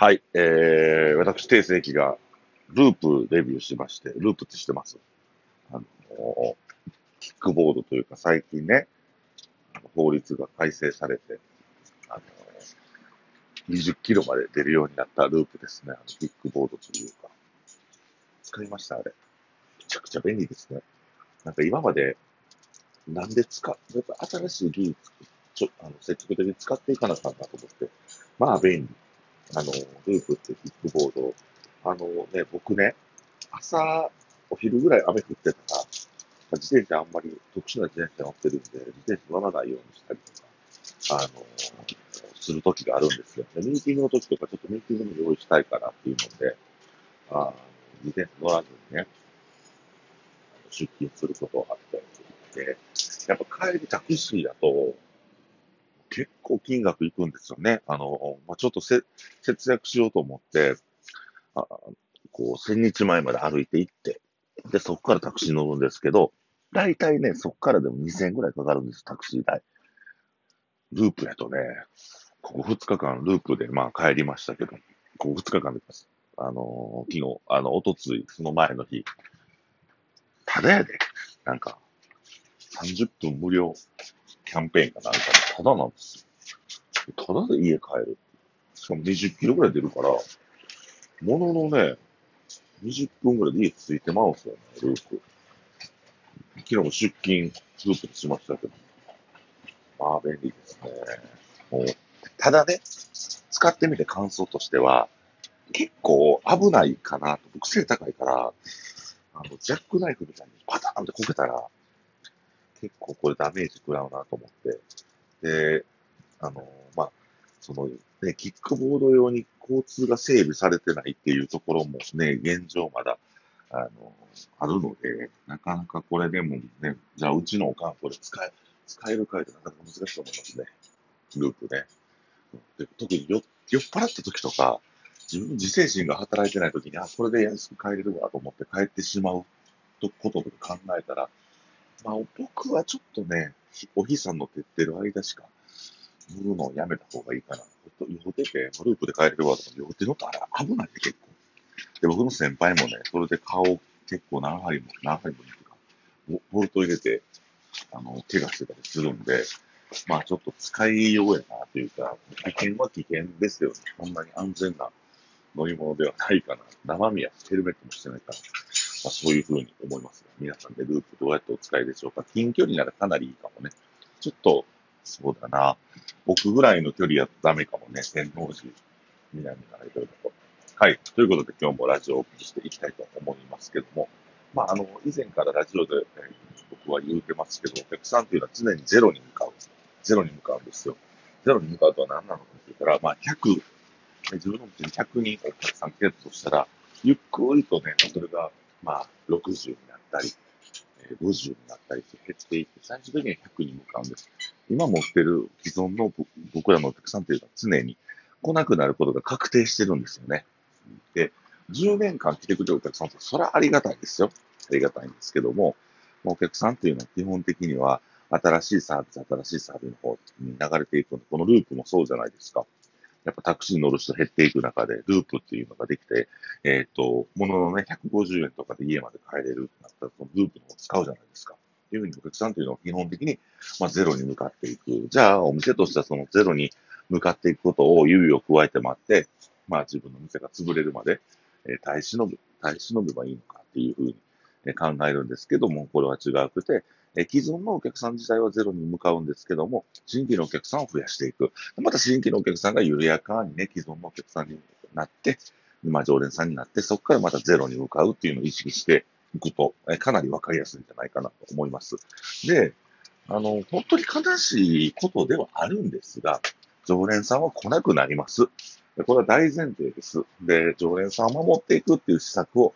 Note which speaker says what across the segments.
Speaker 1: はい、えー、私、定世紀がループデビューしまして、ループって知ってますあのー、キックボードというか最近ね、法律が改正されて、あのー、20キロまで出るようになったループですね。あのキックボードというか。使いましたあれ。めちゃくちゃ便利ですね。なんか今まで、なんで使っ、やっぱ新しい技術、ちょ、あの、積極的に使っていかなかったと思って。まあ便利。あの、ループってキックボード。あのね、僕ね、朝、お昼ぐらい雨降ってたら、自転車あんまり特殊な自転車乗ってるんで、自転車乗らないようにしたりとか、あの、する時があるんですよ。で、ミーティングの時とかちょっとミーティングに用意したいからっていうので、あ自転車乗らずにね、出勤することがあったりするので、やっぱ帰りタクシーだと、結構金額いくんですよね。あの、まあ、ちょっとせ節約しようと思って、あこう、千日前まで歩いて行って、で、そこからタクシー乗るんですけど、大体ね、そこからでも2000円ぐらいかかるんです、タクシー代。ループやとね、ここ2日間ループでまあ帰りましたけど、ここ2日間であのー、昨日、あの、おとつい、その前の日、ただやで、なんか、30分無料キャンペーンかなんかで、ただなんですよ。ただで家帰る。しかも20キロぐらい出るから、もののね、20分ぐらいで家着いてまうんすよね、ループ。昨日も出勤、ループにしましたけど。まあ、便利ですね。もう、ただね、使ってみて感想としては、結構危ないかなと。僕背高いから、あの、ジャックナイフみたいにパターンってこけたら、結構これダメージ食らうなと思って。で、あの、まあ、その、ね、キックボード用に交通が整備されてないっていうところもね、現状まだ、あの、あるので、なかなかこれでもね、じゃあうちのおかんこれ使え、使えるかいってなかなか難しいと思いますね。ループね。で特に酔っ払った時とか、自分の自制心が働いてない時に、あ、これで安く帰れるわと思って帰ってしまうこととか考えたら、まあ、僕はちょっとね、お日さんの照ってる間しか乗るのをやめた方がいいかな。酔ってて、ループで帰れるわとか、酔って乗ったら危ないで結構。で、僕の先輩もね、それで顔結構何針も、何針もか、ボルト入れて、あの、怪我してたりするんで、まあちょっと使いようやなというか、危険は危険ですよね。そんなに安全な乗り物ではないかな。生身やヘルメットもしてないから、まあ、そういうふうに思います、皆さんでループどうやってお使いでしょうか近距離ならかなりいいかもね。ちょっと、そうだな。僕ぐらいの距離やとダメかもね。天王寺、南からいろいろと。はい。ということで今日もラジオをお送りしていきたいと思いますけども。まあ、あの、以前からラジオで、えー、僕は言うてますけど、お客さんというのは常にゼロに向かう。ゼロに向かうんですよ。ゼロに向かうとは何なのかって言ったら、まあ、100、自分のうちに100人お客さん来るとしたら、ゆっくりとね、それが、まあ、60になったり、50になったりして減っていって、最終的には100に向かうんです。今持ってる既存の僕らのお客さんというのは常に来なくなることが確定してるんですよね。で、10年間来てくれるお客さんと、それはありがたいですよ。ありがたいんですけども、お客さんというのは基本的には、新しいサービス、新しいサービスの方に流れていくので、このループもそうじゃないですか。やっぱタクシーに乗る人減っていく中で、ループっていうのができて、えっ、ー、と、もののね、150円とかで家まで帰れるってなったら、そのループのを使うじゃないですか。っていうふうにお客さんというのは基本的に、まあ、ゼロに向かっていく。じゃあ、お店としてはそのゼロに向かっていくことを猶予を加えて待って、まあ、自分の店が潰れるまで、えー、耐え忍ぶ、耐え忍べばいいのかっていうふうに、考えるんですけども、これは違うくて、既存のお客さん自体はゼロに向かうんですけども、新規のお客さんを増やしていく。また新規のお客さんが緩やかにね、既存のお客さんになって、まあ常連さんになって、そこからまたゼロに向かうっていうのを意識していくと、かなりわかりやすいんじゃないかなと思います。で、あの、本当に悲しいことではあるんですが、常連さんは来なくなります。これは大前提です。で、常連さんを守っていくっていう施策を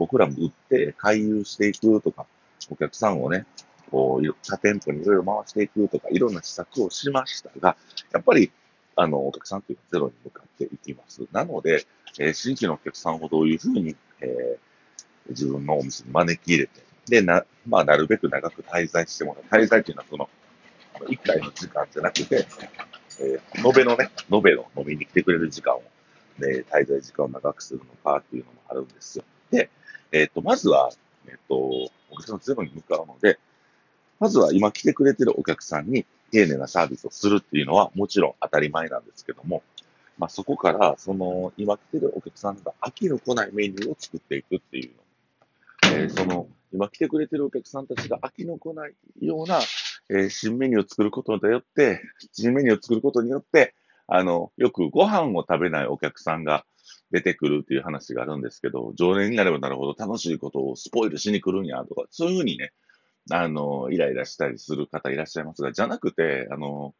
Speaker 1: 僕らも売って回遊していくとか、お客さんをね、こう、他店舗にいろいろ回していくとか、いろんな施策をしましたが、やっぱり、あの、お客さんというのはゼロに向かっていきます。なので、えー、新規のお客さんをどういうふうに、えー、自分のお店に招き入れて、で、な、まあ、なるべく長く滞在してもらう。滞在っていうのは、その、一回の時間じゃなくて、えー、延べのね、延べの飲みに来てくれる時間をで、滞在時間を長くするのかっていうのもあるんですよ。で、えっ、ー、と、まずは、えっ、ー、と、お客さんゼロに向かうので、まずは今来てくれてるお客さんに丁寧なサービスをするっていうのはもちろん当たり前なんですけども、まあ、そこから、その、今来てるお客さんが飽きの来ないメニューを作っていくっていうの。えー、その、今来てくれてるお客さんたちが飽きの来ないような、えー、新メニューを作ることによって、新メニューを作ることによって、あの、よくご飯を食べないお客さんが出てくるっていう話があるんですけど、常連になればなるほど楽しいことをスポイルしに来るんやとか、そういうふうにね、あの、イライラしたりする方いらっしゃいますが、じゃなくて、あの、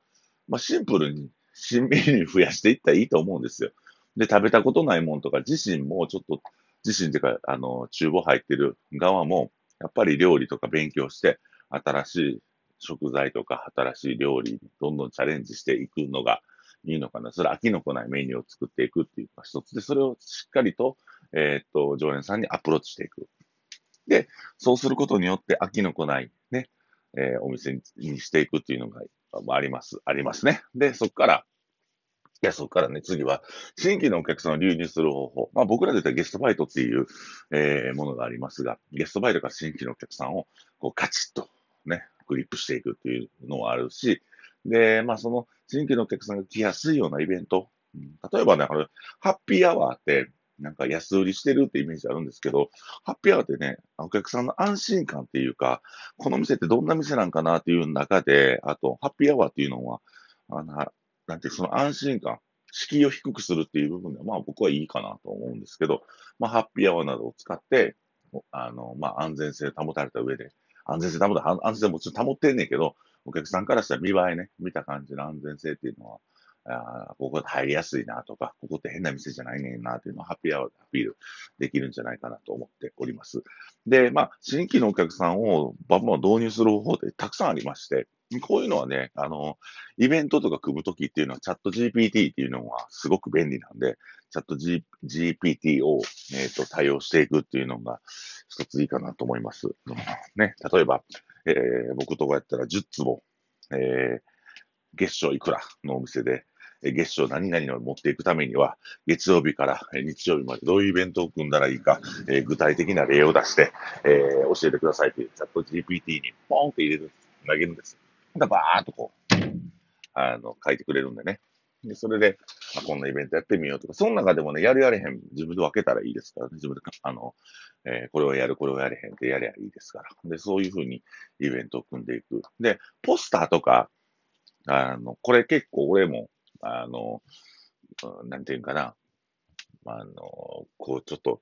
Speaker 1: まあ、シンプルに新メニュー増やしていったらいいと思うんですよ。で、食べたことないもんとか、自身もちょっと、自身っていうか、あの、厨房入ってる側も、やっぱり料理とか勉強して、新しい食材とか、新しい料理どんどんチャレンジしていくのがいいのかな？それ飽きのこないメニューを作っていくっていうのが一つで、それをしっかりと、えー、っと、常連さんにアプローチしていく。で、そうすることによって飽きのこないね、えー、お店にしていくっていうのがあります、ありますね。で、そこから、いや、そこからね、次は、新規のお客さんを流入する方法。まあ僕らで言ったらゲストバイトっていう、えー、ものがありますが、ゲストバイトから新規のお客さんを、こう、カチッと、ね、グリップしていくっていうのはあるし、で、まあその、新規のお客さんが来やすいようなイベント。例えばね、これ、ハッピーアワーって、なんか安売りしてるってイメージあるんですけど、ハッピーアワーってね、お客さんの安心感っていうか、この店ってどんな店なんかなっていう中で、あと、ハッピーアワーっていうのは、あの、なんていうその安心感、敷居を低くするっていう部分では、まあ僕はいいかなと思うんですけど、まあハッピーアワーなどを使って、あの、まあ安全性保たれた上で、安全性保た、安全性もちろん保ってんねんけど、お客さんからしたら見栄えね、見た感じの安全性っていうのは、あここで入りやすいなとか、ここって変な店じゃないねんなというのをハッピーアワーでアピールできるんじゃないかなと思っております。で、まあ、新規のお客さんをバンバン導入する方法ってたくさんありまして、こういうのはね、あの、イベントとか組むときっていうのはチャット GPT っていうのはすごく便利なんで、チャット、G、GPT を、えーと、対応していくっていうのが一ついいかなと思います。ね、例えば、えー、僕とこやったら10坪、えー、月賞いくらのお店で、月賞何々を持っていくためには、月曜日から日曜日までどういうイベントを組んだらいいか、えー、具体的な例を出して、えー、教えてくださいというチャット GPT にポンって入れる、投げるんです。だバーっとこう、あの、書いてくれるんでね。で、それで、あ、こんなイベントやってみようとか、その中でもね、やるやれへん、自分で分けたらいいですからね、自分で、あの、えー、これをやる、これをやれへんってやりゃいいですから。で、そういうふうにイベントを組んでいく。で、ポスターとか、あの、これ結構俺も、あの、なんていうんかな、あの、こう、ちょっと、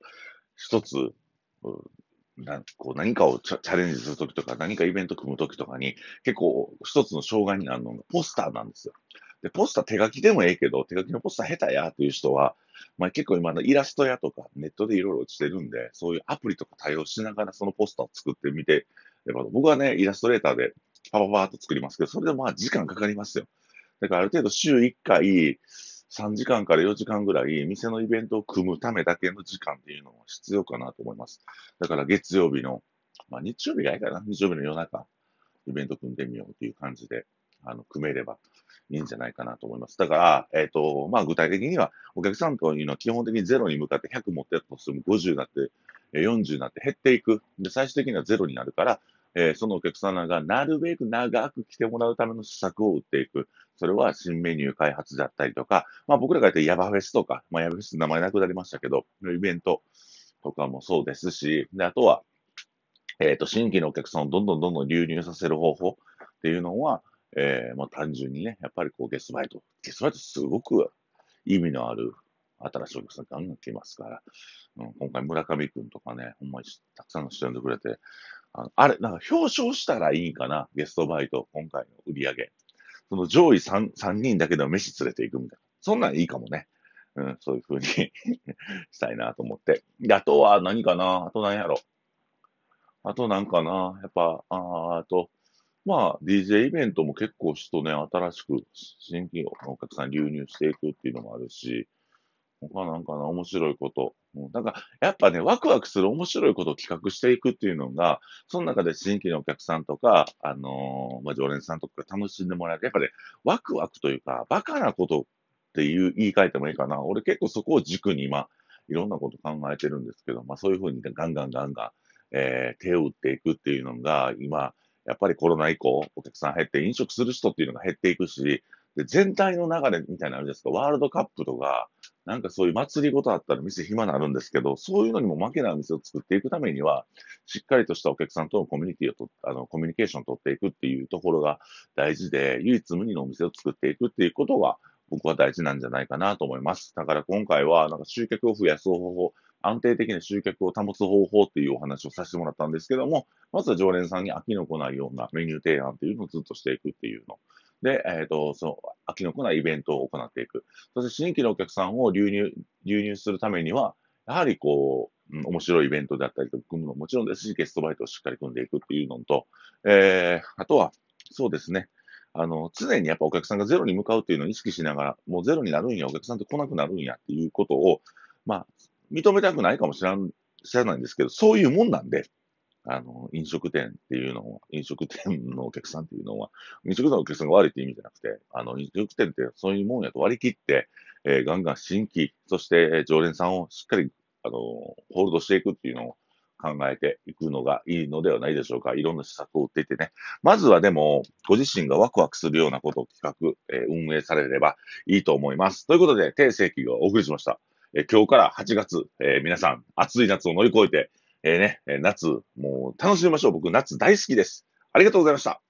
Speaker 1: 一つ、なこう何かをチャレンジするときとか、何かイベント組むときとかに、結構一つの障害になるのがポスターなんですよ。で、ポスター手書きでもええけど、手書きのポスター下手やという人は、まあ結構今のイラスト屋とかネットでいろいろ落ちてるんで、そういうアプリとか対応しながらそのポスターを作ってみて、僕はね、イラストレーターでパパパーっと作りますけど、それでもまあ時間かかりますよ。だからある程度週1回、3時間から4時間ぐらい、店のイベントを組むためだけの時間っていうのは必要かなと思います。だから月曜日の、まあ日曜日がいいかな、日曜日の夜中、イベント組んでみようっていう感じで、あの、組めればいいんじゃないかなと思います。だから、えっ、ー、と、まあ具体的には、お客さんというのは基本的にゼロに向かって100持ってやったとしても50になって、40になって減っていく。で、最終的にはゼロになるから、えー、そのお客様がなるべく長く来てもらうための施策を打っていく。それは新メニュー開発だったりとか、まあ僕らが言ってヤバフェスとか、まあヤバフェス名前なくなりましたけど、イベントとかもそうですし、で、あとは、えっ、ー、と、新規のお客さんをどんどんどんどん流入させる方法っていうのは、えー、まあ単純にね、やっぱりこうゲストバイト。ゲストバイトすごく意味のある新しいお客さんガンガン来ますから、うん、今回村上くんとかね、ほんまにたくさんの人呼んでくれて、ああれ、なんか表彰したらいいかな、ゲストバイト、今回の売り上げ。その上位 3, 3人だけでも飯連れて行くみたいな。そんなんいいかもね。うん、そういう風に したいなと思って。で、あとは何かな？あと何やろ？あとなんかな？やっぱ、ああと、まあ、DJ イベントも結構人ね、新しく新規のお客さん流入していくっていうのもあるし、他なんかな、面白いこと。うん、なんか、やっぱね、ワクワクする面白いことを企画していくっていうのが、その中で新規のお客さんとか、あのー、まあ、常連さんとか楽しんでもらえて、やっぱね、ワクワクというか、バカなことっていう言い換えてもいいかな。俺結構そこを軸に今、いろんなこと考えてるんですけど、まあそういうふうにガンガンガンガン、えー、手を打っていくっていうのが、今、やっぱりコロナ以降、お客さん減って、飲食する人っていうのが減っていくし、で全体の流れみたいなのあるじゃないですか、ワールドカップとか、なんかそういう祭りごとあったら店暇になるんですけど、そういうのにも負けないお店を作っていくためには、しっかりとしたお客さんとのコミュニティをと、あの、コミュニケーションを取っていくっていうところが大事で、唯一無二のお店を作っていくっていうことが、僕は大事なんじゃないかなと思います。だから今回は、なんか集客を増やす方法、安定的な集客を保つ方法っていうお話をさせてもらったんですけども、まずは常連さんに飽きのこないようなメニュー提案っていうのをずっとしていくっていうの。で、えっ、ー、と、その、飽きのこないイベントを行っていく。そして新規のお客さんを流入、流入するためには、やはりこう、うん、面白いイベントであったりとか組むのももちろんですし、ゲストバイトをしっかり組んでいくっていうのと、えー、あとは、そうですね。あの、常にやっぱお客さんがゼロに向かうっていうのを意識しながら、もうゼロになるんや、お客さんって来なくなるんやっていうことを、まあ、認めたくないかもしれん、知らないんですけど、そういうもんなんで、あの、飲食店っていうのは、飲食店のお客さんっていうのは、飲食店のお客さんが悪いって意味じゃなくて、あの、飲食店ってそういうもんやと割り切って、えー、ガンガン新規、そして常連さんをしっかり、あの、ホールドしていくっていうのを考えていくのがいいのではないでしょうか。いろんな施策を打っていてね。まずはでも、ご自身がワクワクするようなことを企画、えー、運営されればいいと思います。ということで、定世紀がお送りしました。え、今日から8月、え、皆さん、暑い夏を乗り越えて、え、ね、夏、もう楽しみましょう。僕、夏大好きです。ありがとうございました。